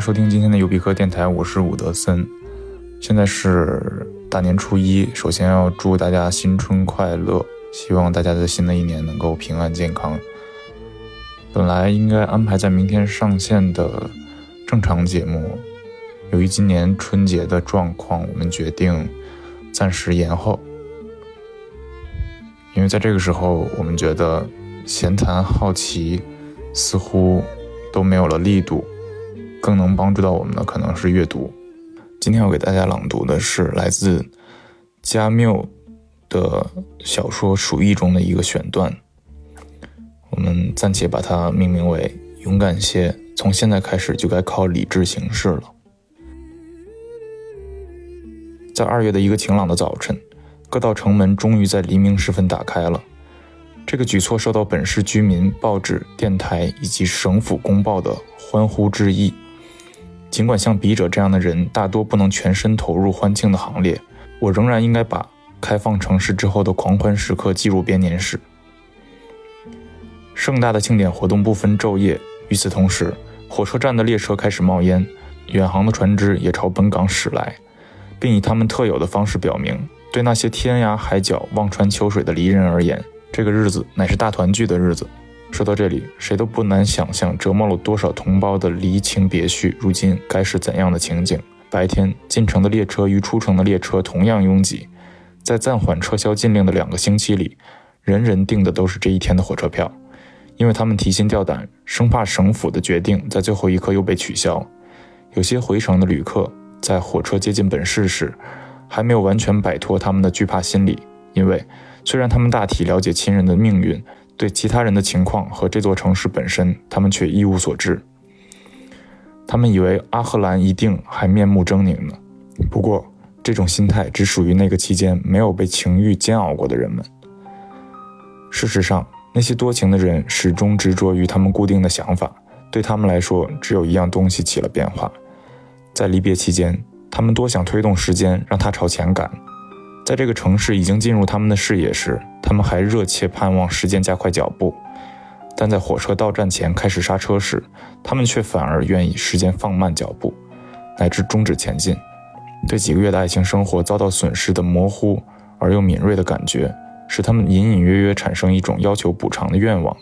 收听今天的尤比克电台，我是伍德森。现在是大年初一，首先要祝大家新春快乐，希望大家在新的一年能够平安健康。本来应该安排在明天上线的正常节目，由于今年春节的状况，我们决定暂时延后。因为在这个时候，我们觉得闲谈好奇似乎都没有了力度。更能帮助到我们的可能是阅读。今天要给大家朗读的是来自加缪的小说《鼠疫》中的一个选段，我们暂且把它命名为“勇敢些，从现在开始就该靠理智行事了”。在二月的一个晴朗的早晨，各道城门终于在黎明时分打开了。这个举措受到本市居民、报纸、电台以及省府公报的欢呼致意。尽管像笔者这样的人大多不能全身投入欢庆的行列，我仍然应该把开放城市之后的狂欢时刻记入编年史。盛大的庆典活动不分昼夜，与此同时，火车站的列车开始冒烟，远航的船只也朝本港驶来，并以他们特有的方式表明，对那些天涯海角、望穿秋水的离人而言，这个日子乃是大团聚的日子。说到这里，谁都不难想象折磨了多少同胞的离情别绪，如今该是怎样的情景？白天进城的列车与出城的列车同样拥挤，在暂缓撤销禁令的两个星期里，人人订的都是这一天的火车票，因为他们提心吊胆，生怕省府的决定在最后一刻又被取消。有些回程的旅客在火车接近本市时，还没有完全摆脱他们的惧怕心理，因为虽然他们大体了解亲人的命运。对其他人的情况和这座城市本身，他们却一无所知。他们以为阿赫兰一定还面目狰狞呢。不过，这种心态只属于那个期间没有被情欲煎熬过的人们。事实上，那些多情的人始终执着于他们固定的想法。对他们来说，只有一样东西起了变化：在离别期间，他们多想推动时间，让它朝前赶。在这个城市已经进入他们的视野时，他们还热切盼望时间加快脚步；但在火车到站前开始刹车时，他们却反而愿意时间放慢脚步，乃至终止前进。对几个月的爱情生活遭到损失的模糊而又敏锐的感觉，使他们隐隐约约产生一种要求补偿的愿望。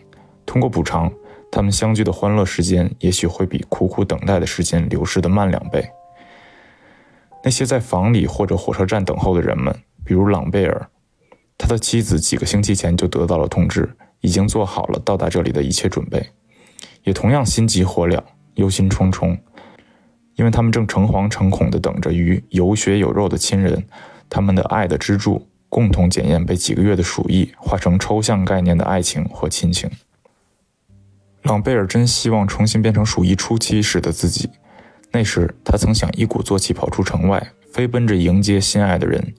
通过补偿，他们相聚的欢乐时间也许会比苦苦等待的时间流逝的慢两倍。那些在房里或者火车站等候的人们。比如朗贝尔，他的妻子几个星期前就得到了通知，已经做好了到达这里的一切准备，也同样心急火燎、忧心忡忡，因为他们正诚惶诚恐地等着与有血有肉的亲人，他们的爱的支柱，共同检验被几个月的鼠疫化成抽象概念的爱情或亲情。朗贝尔真希望重新变成鼠疫初期时的自己，那时他曾想一鼓作气跑出城外，飞奔着迎接心爱的人。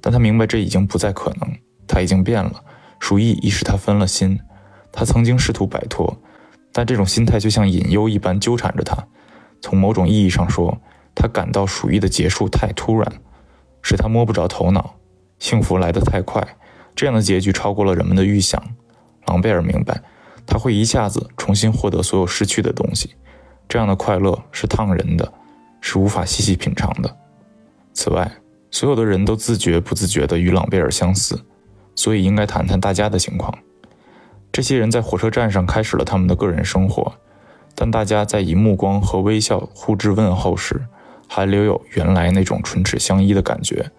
但他明白这已经不再可能，他已经变了，鼠疫已使他分了心。他曾经试图摆脱，但这种心态就像隐忧一般纠缠着他。从某种意义上说，他感到鼠疫的结束太突然，使他摸不着头脑。幸福来得太快，这样的结局超过了人们的预想。朗贝尔明白，他会一下子重新获得所有失去的东西，这样的快乐是烫人的，是无法细细品尝的。此外，所有的人都自觉不自觉地与朗贝尔相似，所以应该谈谈大家的情况。这些人在火车站上开始了他们的个人生活，但大家在以目光和微笑互致问候时，还留有原来那种唇齿相依的感觉。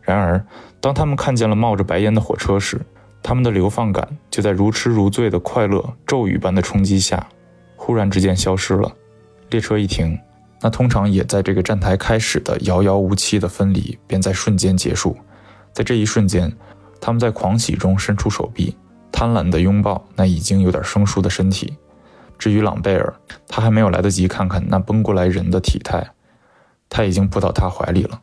然而，当他们看见了冒着白烟的火车时，他们的流放感就在如痴如醉的快乐骤雨般的冲击下，忽然之间消失了。列车一停。那通常也在这个站台开始的遥遥无期的分离，便在瞬间结束。在这一瞬间，他们在狂喜中伸出手臂，贪婪地拥抱那已经有点生疏的身体。至于朗贝尔，他还没有来得及看看那奔过来人的体态，他已经扑到他怀里了。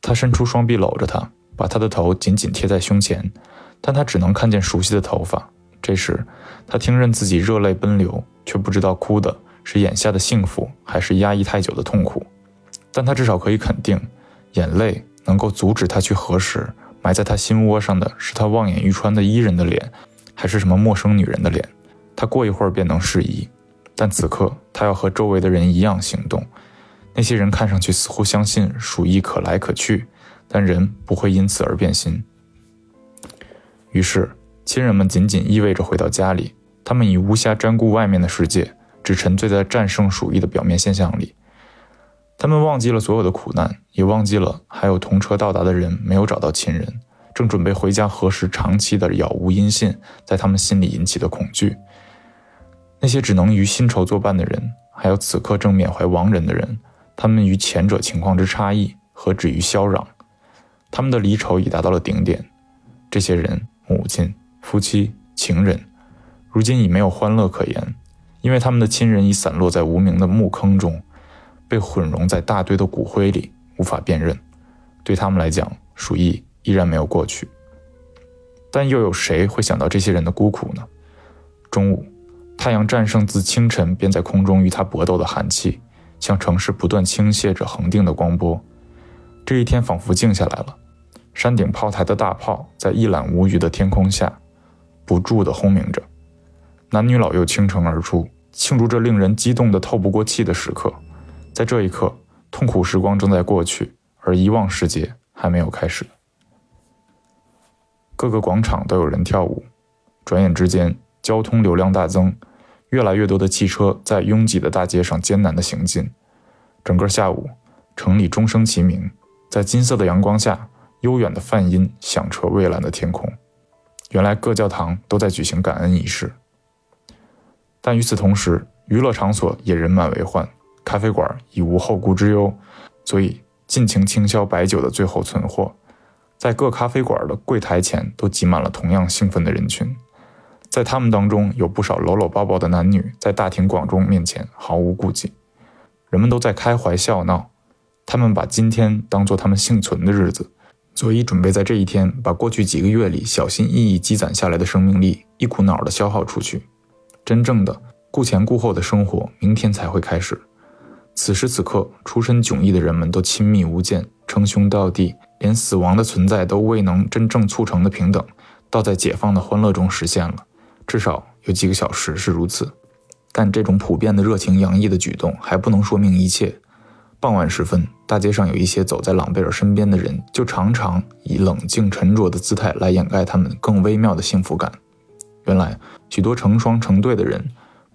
他伸出双臂搂着他，把他的头紧紧贴在胸前，但他只能看见熟悉的头发。这时，他听任自己热泪奔流，却不知道哭的。是眼下的幸福，还是压抑太久的痛苦？但他至少可以肯定，眼泪能够阻止他去核实，埋在他心窝上的是他望眼欲穿的伊人的脸，还是什么陌生女人的脸？他过一会儿便能适宜。但此刻他要和周围的人一样行动。那些人看上去似乎相信鼠疫可来可去，但人不会因此而变心。于是，亲人们紧紧依偎着回到家里，他们已无暇沾顾外面的世界，只沉醉在战胜鼠疫的表面现象里。他们忘记了所有的苦难，也忘记了还有同车到达的人没有找到亲人，正准备回家核实长期的杳无音信在他们心里引起的恐惧。那些只能与新仇作伴的人，还有此刻正缅怀亡人的人。他们与前者情况之差异，何止于萧壤？他们的离愁已达到了顶点。这些人，母亲、夫妻、情人，如今已没有欢乐可言，因为他们的亲人已散落在无名的墓坑中，被混融在大堆的骨灰里，无法辨认。对他们来讲，鼠疫依然没有过去。但又有谁会想到这些人的孤苦呢？中午，太阳战胜自清晨便在空中与他搏斗的寒气。向城市不断倾泻着恒定的光波，这一天仿佛静下来了。山顶炮台的大炮在一览无余的天空下，不住地轰鸣着。男女老幼倾城而出，庆祝这令人激动的透不过气的时刻。在这一刻，痛苦时光正在过去，而遗忘时节还没有开始。各个广场都有人跳舞。转眼之间，交通流量大增。越来越多的汽车在拥挤的大街上艰难地行进。整个下午，城里钟声齐鸣，在金色的阳光下，悠远的梵音响彻蔚蓝的天空。原来各教堂都在举行感恩仪式。但与此同时，娱乐场所也人满为患，咖啡馆已无后顾之忧，所以尽情倾销白酒的最后存货，在各咖啡馆的柜台前都挤满了同样兴奋的人群。在他们当中，有不少搂搂抱抱的男女，在大庭广众面前毫无顾忌。人们都在开怀笑闹，他们把今天当做他们幸存的日子，所以准备在这一天把过去几个月里小心翼翼积攒下来的生命力一股脑的消耗出去。真正的顾前顾后的生活，明天才会开始。此时此刻，出身迥异的人们都亲密无间，称兄道弟，连死亡的存在都未能真正促成的平等，倒在解放的欢乐中实现了。至少有几个小时是如此，但这种普遍的热情洋溢的举动还不能说明一切。傍晚时分，大街上有一些走在朗贝尔身边的人，就常常以冷静沉着的姿态来掩盖他们更微妙的幸福感。原来，许多成双成对的人，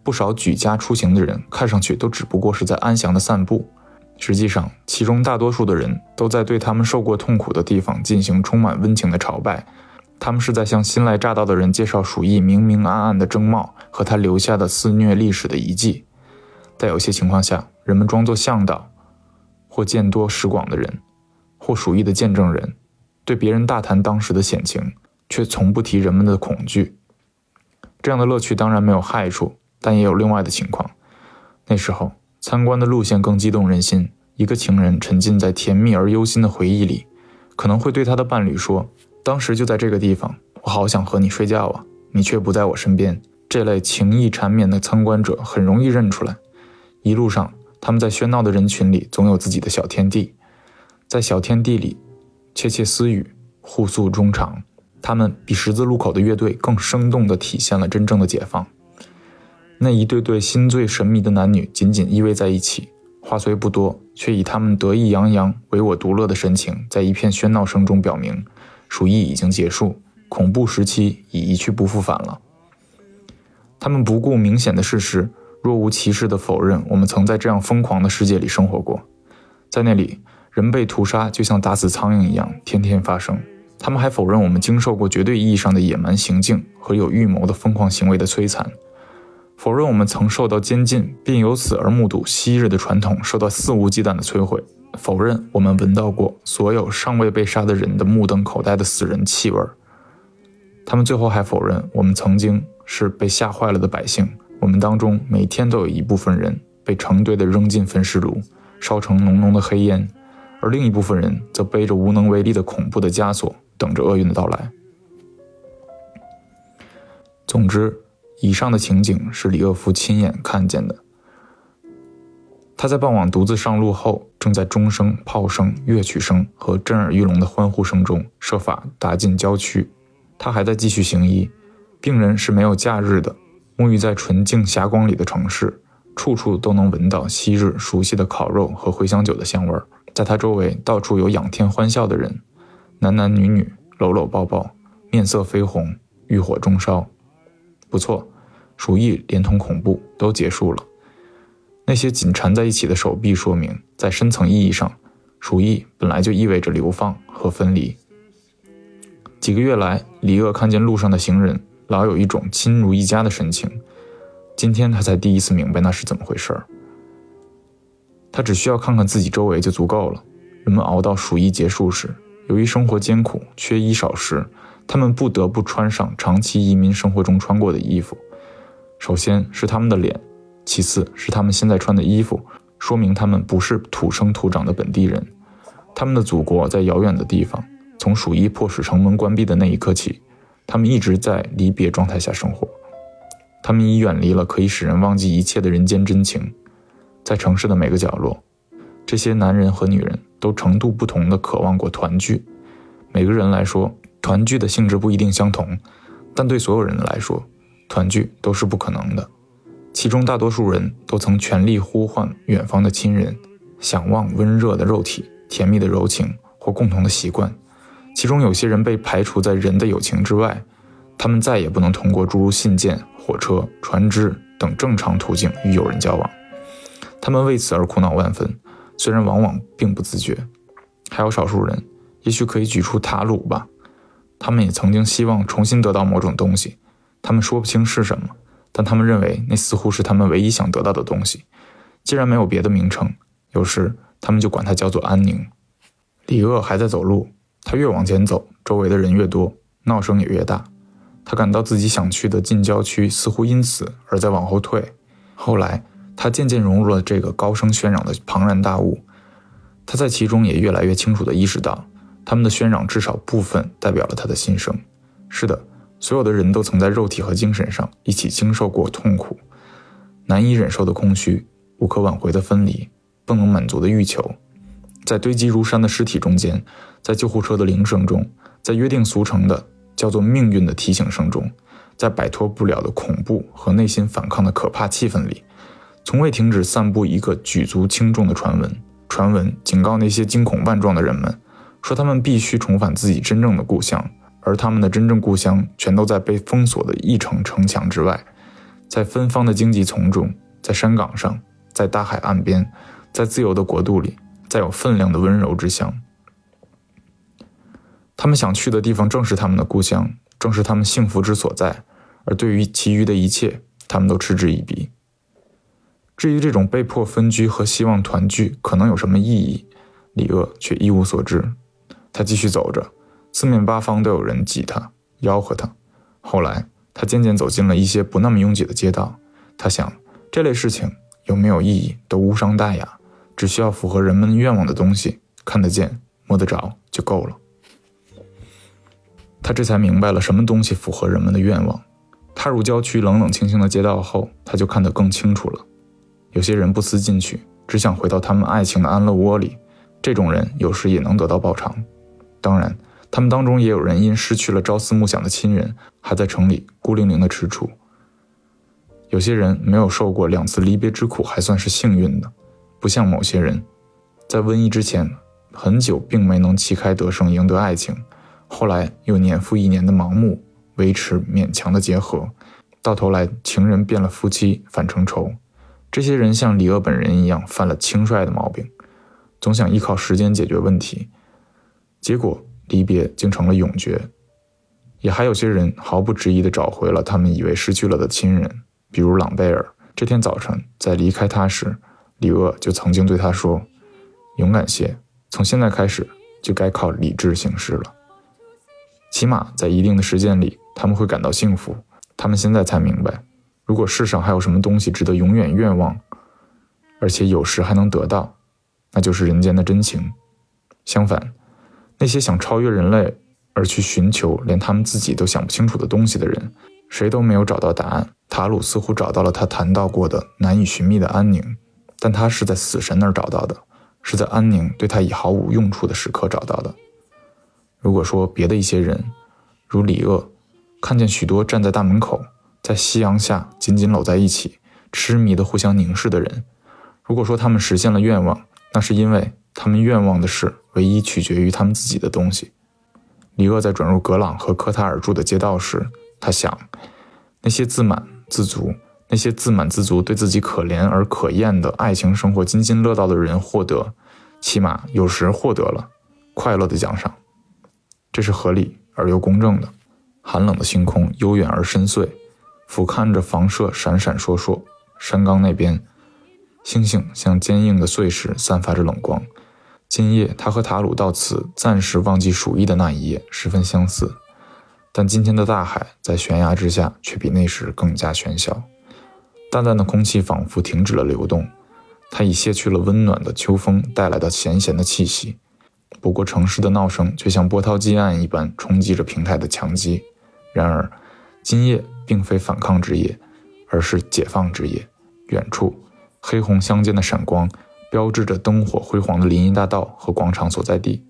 不少举家出行的人，看上去都只不过是在安详的散步，实际上，其中大多数的人都在对他们受过痛苦的地方进行充满温情的朝拜。他们是在向新来乍到的人介绍鼠疫明明暗暗的征貌和他留下的肆虐历史的遗迹。在有些情况下，人们装作向导，或见多识广的人，或鼠疫的见证人，对别人大谈当时的险情，却从不提人们的恐惧。这样的乐趣当然没有害处，但也有另外的情况。那时候参观的路线更激动人心。一个情人沉浸在甜蜜而忧心的回忆里，可能会对他的伴侣说。当时就在这个地方，我好想和你睡觉啊，你却不在我身边。这类情意缠绵的参观者很容易认出来。一路上，他们在喧闹的人群里总有自己的小天地，在小天地里窃窃私语，互诉衷肠。他们比十字路口的乐队更生动地体现了真正的解放。那一对对心醉神迷的男女紧紧依偎在一起，话虽不多，却以他们得意洋洋、唯我独乐的神情，在一片喧闹声中表明。鼠疫已经结束，恐怖时期已一去不复返了。他们不顾明显的事实，若无其事地否认我们曾在这样疯狂的世界里生活过。在那里，人被屠杀就像打死苍蝇一样，天天发生。他们还否认我们经受过绝对意义上的野蛮行径和有预谋的疯狂行为的摧残，否认我们曾受到监禁，并由此而目睹昔日的传统受到肆无忌惮的摧毁。否认我们闻到过所有尚未被杀的人的目瞪口呆的死人气味。他们最后还否认我们曾经是被吓坏了的百姓。我们当中每天都有一部分人被成堆的扔进焚尸炉，烧成浓浓的黑烟，而另一部分人则背着无能为力的恐怖的枷锁，等着厄运的到来。总之，以上的情景是李厄夫亲眼看见的。他在傍晚独自上路后，正在钟声、炮声、乐曲声和震耳欲聋的欢呼声中设法打进郊区。他还在继续行医。病人是没有假日的，沐浴在纯净霞光里的城市，处处都能闻到昔日熟悉的烤肉和茴香酒的香味儿。在他周围，到处有仰天欢笑的人，男男女女搂搂抱抱，面色绯红，欲火中烧。不错，鼠疫连同恐怖都结束了。那些紧缠在一起的手臂，说明在深层意义上，鼠疫本来就意味着流放和分离。几个月来，李鄂看见路上的行人，老有一种亲如一家的神情。今天他才第一次明白那是怎么回事儿。他只需要看看自己周围就足够了。人们熬到鼠疫结束时，由于生活艰苦、缺衣少食，他们不得不穿上长期移民生活中穿过的衣服。首先是他们的脸，其次是他们现在穿的衣服，说明他们不是土生土长的本地人。他们的祖国在遥远的地方。从鼠疫迫使城门关闭的那一刻起，他们一直在离别状态下生活。他们已远离了可以使人忘记一切的人间真情。在城市的每个角落，这些男人和女人都程度不同的渴望过团聚。每个人来说，团聚的性质不一定相同，但对所有人来说，团聚都是不可能的。其中大多数人都曾全力呼唤远方的亲人，想望温热的肉体、甜蜜的柔情或共同的习惯。其中有些人被排除在人的友情之外，他们再也不能通过诸如信件、火车、船只等正常途径与友人交往，他们为此而苦恼万分，虽然往往并不自觉。还有少数人，也许可以举出塔鲁吧，他们也曾经希望重新得到某种东西，他们说不清是什么，但他们认为那似乎是他们唯一想得到的东西。既然没有别的名称，有时他们就管它叫做安宁。李鄂还在走路。他越往前走，周围的人越多，闹声也越大。他感到自己想去的近郊区似乎因此而在往后退。后来，他渐渐融入了这个高声喧嚷的庞然大物。他在其中也越来越清楚地意识到，他们的喧嚷至少部分代表了他的心声。是的，所有的人都曾在肉体和精神上一起经受过痛苦，难以忍受的空虚，无可挽回的分离，不能满足的欲求。在堆积如山的尸体中间，在救护车的铃声中，在约定俗成的叫做命运的提醒声中，在摆脱不了的恐怖和内心反抗的可怕气氛里，从未停止散布一个举足轻重的传闻。传闻警告那些惊恐万状的人们，说他们必须重返自己真正的故乡，而他们的真正故乡全都在被封锁的一城城墙之外，在芬芳的荆棘丛中，在山岗上，在大海岸边，在自由的国度里。在有分量的温柔之乡，他们想去的地方正是他们的故乡，正是他们幸福之所在。而对于其余的一切，他们都嗤之以鼻。至于这种被迫分居和希望团聚可能有什么意义，李鄂却一无所知。他继续走着，四面八方都有人挤他、吆喝他。后来，他渐渐走进了一些不那么拥挤的街道。他想，这类事情有没有意义都无伤大雅。只需要符合人们愿望的东西，看得见、摸得着就够了。他这才明白了什么东西符合人们的愿望。踏入郊区冷冷清清的街道后，他就看得更清楚了。有些人不思进取，只想回到他们爱情的安乐窝里。这种人有时也能得到报偿。当然，他们当中也有人因失去了朝思暮想的亲人，还在城里孤零零的踟蹰。有些人没有受过两次离别之苦，还算是幸运的。不像某些人，在瘟疫之前很久并没能旗开得胜赢得爱情，后来又年复一年的盲目维持勉强的结合，到头来情人变了夫妻反成仇。这些人像李鄂本人一样犯了轻率的毛病，总想依靠时间解决问题，结果离别竟成了永诀。也还有些人毫不迟疑地找回了他们以为失去了的亲人，比如朗贝尔。这天早晨在离开他时。李鄂就曾经对他说：“勇敢些，从现在开始就该靠理智行事了。起码在一定的时间里，他们会感到幸福。他们现在才明白，如果世上还有什么东西值得永远愿望，而且有时还能得到，那就是人间的真情。相反，那些想超越人类而去寻求连他们自己都想不清楚的东西的人，谁都没有找到答案。塔鲁似乎找到了他谈到过的难以寻觅的安宁。”但他是在死神那儿找到的，是在安宁对他已毫无用处的时刻找到的。如果说别的一些人，如李鄂，看见许多站在大门口，在夕阳下紧紧搂在一起，痴迷的互相凝视的人。如果说他们实现了愿望，那是因为他们愿望的事唯一取决于他们自己的东西。李厄在转入格朗和科塔尔住的街道时，他想，那些自满自足、那些自满自足对自己可怜而可厌的爱情生活津津乐道的人获得，起码有时获得了快乐的奖赏，这是合理而又公正的。寒冷的星空悠远而深邃，俯瞰着房舍闪闪烁烁。山冈那边。星星像坚硬的碎石，散发着冷光。今夜，他和塔鲁到此暂时忘记鼠疫的那一夜十分相似，但今天的大海在悬崖之下却比那时更加喧嚣。淡淡的空气仿佛停止了流动，它已卸去了温暖的秋风带来的咸咸的气息。不过，城市的闹声却像波涛激岸一般冲击着平台的墙基。然而，今夜并非反抗之夜，而是解放之夜。远处。黑红相间的闪光，标志着灯火辉煌的林荫大道和广场所在地。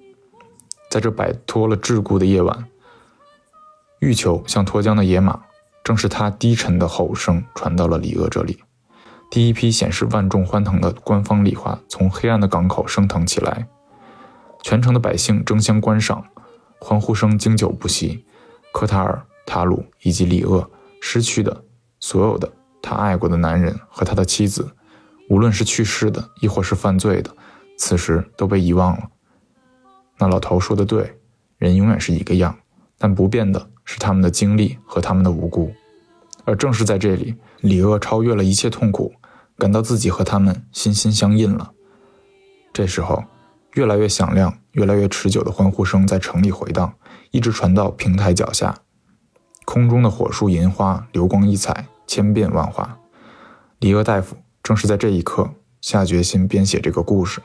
在这摆脱了桎梏的夜晚，欲求像脱缰的野马，正是他低沉的吼声传到了李鄂这里。第一批显示万众欢腾的官方礼花从黑暗的港口升腾起来，全城的百姓争相观赏，欢呼声经久不息。科塔尔、塔鲁以及里厄失去的所有的他爱过的男人和他的妻子。无论是去世的，亦或是犯罪的，此时都被遗忘了。那老头说的对，人永远是一个样，但不变的是他们的经历和他们的无辜。而正是在这里，李厄超越了一切痛苦，感到自己和他们心心相印了。这时候，越来越响亮、越来越持久的欢呼声在城里回荡，一直传到平台脚下。空中的火树银花流光溢彩，千变万化。李厄大夫。正是在这一刻，下决心编写这个故事。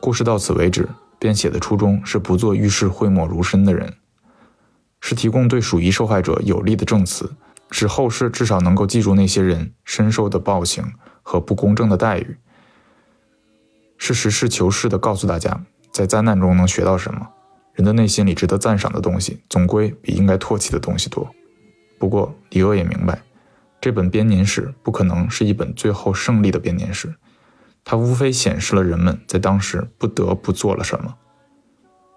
故事到此为止。编写的初衷是不做遇事讳莫如深的人，是提供对鼠疫受害者有力的证词，使后世至少能够记住那些人深受的暴行和不公正的待遇。是实事求是的告诉大家，在灾难中能学到什么。人的内心里值得赞赏的东西，总归比应该唾弃的东西多。不过，李鄂也明白。这本编年史不可能是一本最后胜利的编年史，它无非显示了人们在当时不得不做了什么，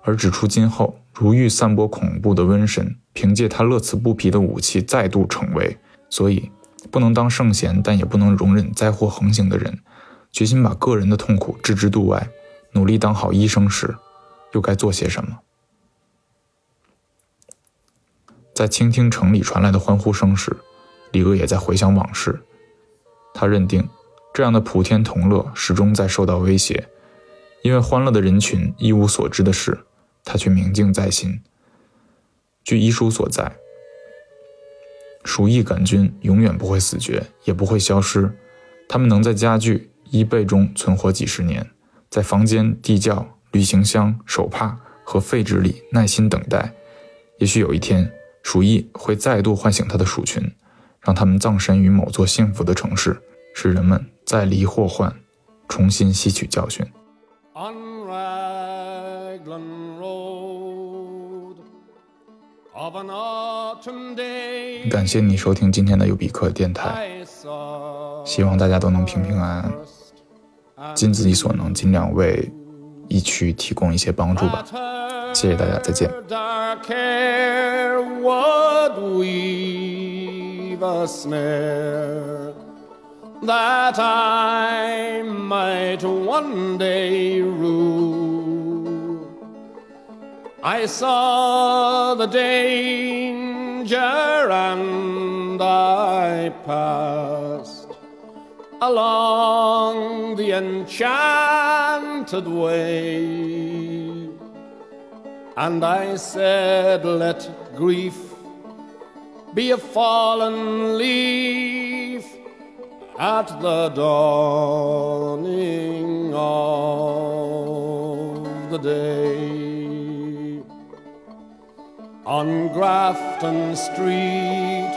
而指出今后如欲散播恐怖的瘟神，凭借他乐此不疲的武器再度逞威。所以，不能当圣贤，但也不能容忍灾祸横行的人，决心把个人的痛苦置之度外，努力当好医生时，又该做些什么？在倾听城里传来的欢呼声时。李鄂也在回想往事，他认定，这样的普天同乐始终在受到威胁，因为欢乐的人群一无所知的事，他却明镜在心。据医书所在，鼠疫杆菌永远不会死绝，也不会消失，它们能在家具、衣被中存活几十年，在房间、地窖、旅行箱、手帕和废纸里耐心等待，也许有一天，鼠疫会再度唤醒它的鼠群。让它们葬身于某座幸福的城市，使人们再离祸患，重新吸取教训。感谢你收听今天的尤比克电台，希望大家都能平平安安，尽自己所能，尽量为疫区提供一些帮助吧。谢谢大家，再见。that I might one day rule. I saw the danger and I passed along the enchanted way. And I said, Let grief be a fallen leaf at the dawning of the day. On Grafton Street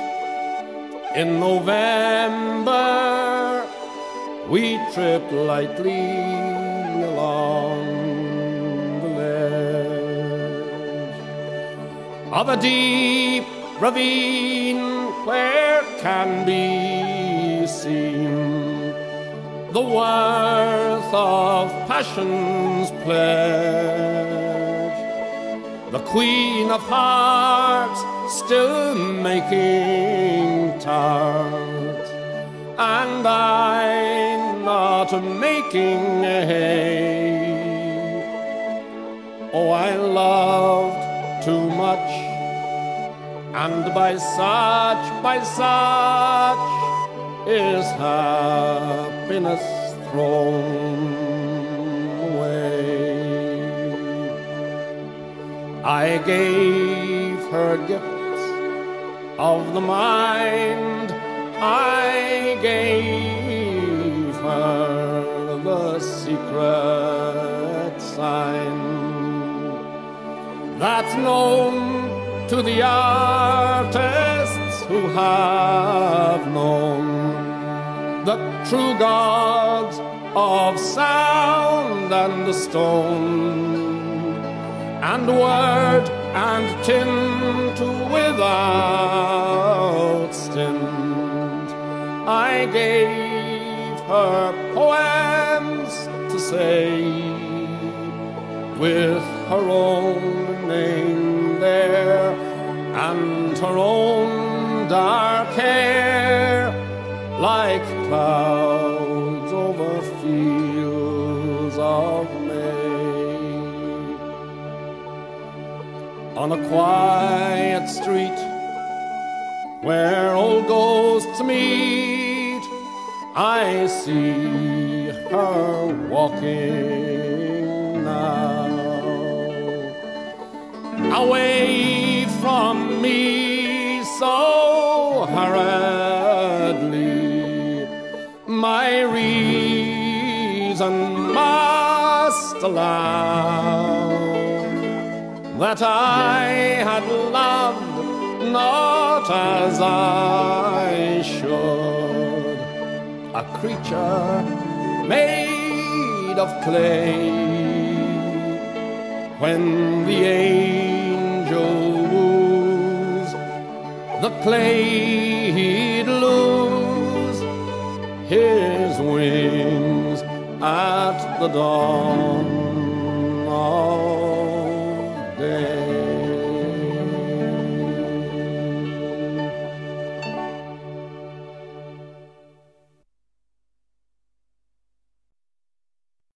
in November, we trip lightly along the ledge of a deep ravine where can be seen the worth of passion's pledge. The Queen of Hearts still making tart, and I not making hay. Oh, I loved too much, and by such, by such is happiness thrown away. I gave her gifts of the mind, I gave her the secret sign that's known to the artists who have known the true gods of sound and stone, and word and tint without stint. I gave her poems to say with her own name there and her own dark hair like clouds over fields of May. On a quiet street where old ghosts meet, I see her walking now away from me so hurriedly. My reason must allow that I had loved not as I should, creature made of clay. When the angel woos the clay he'd lose his wings at the dawn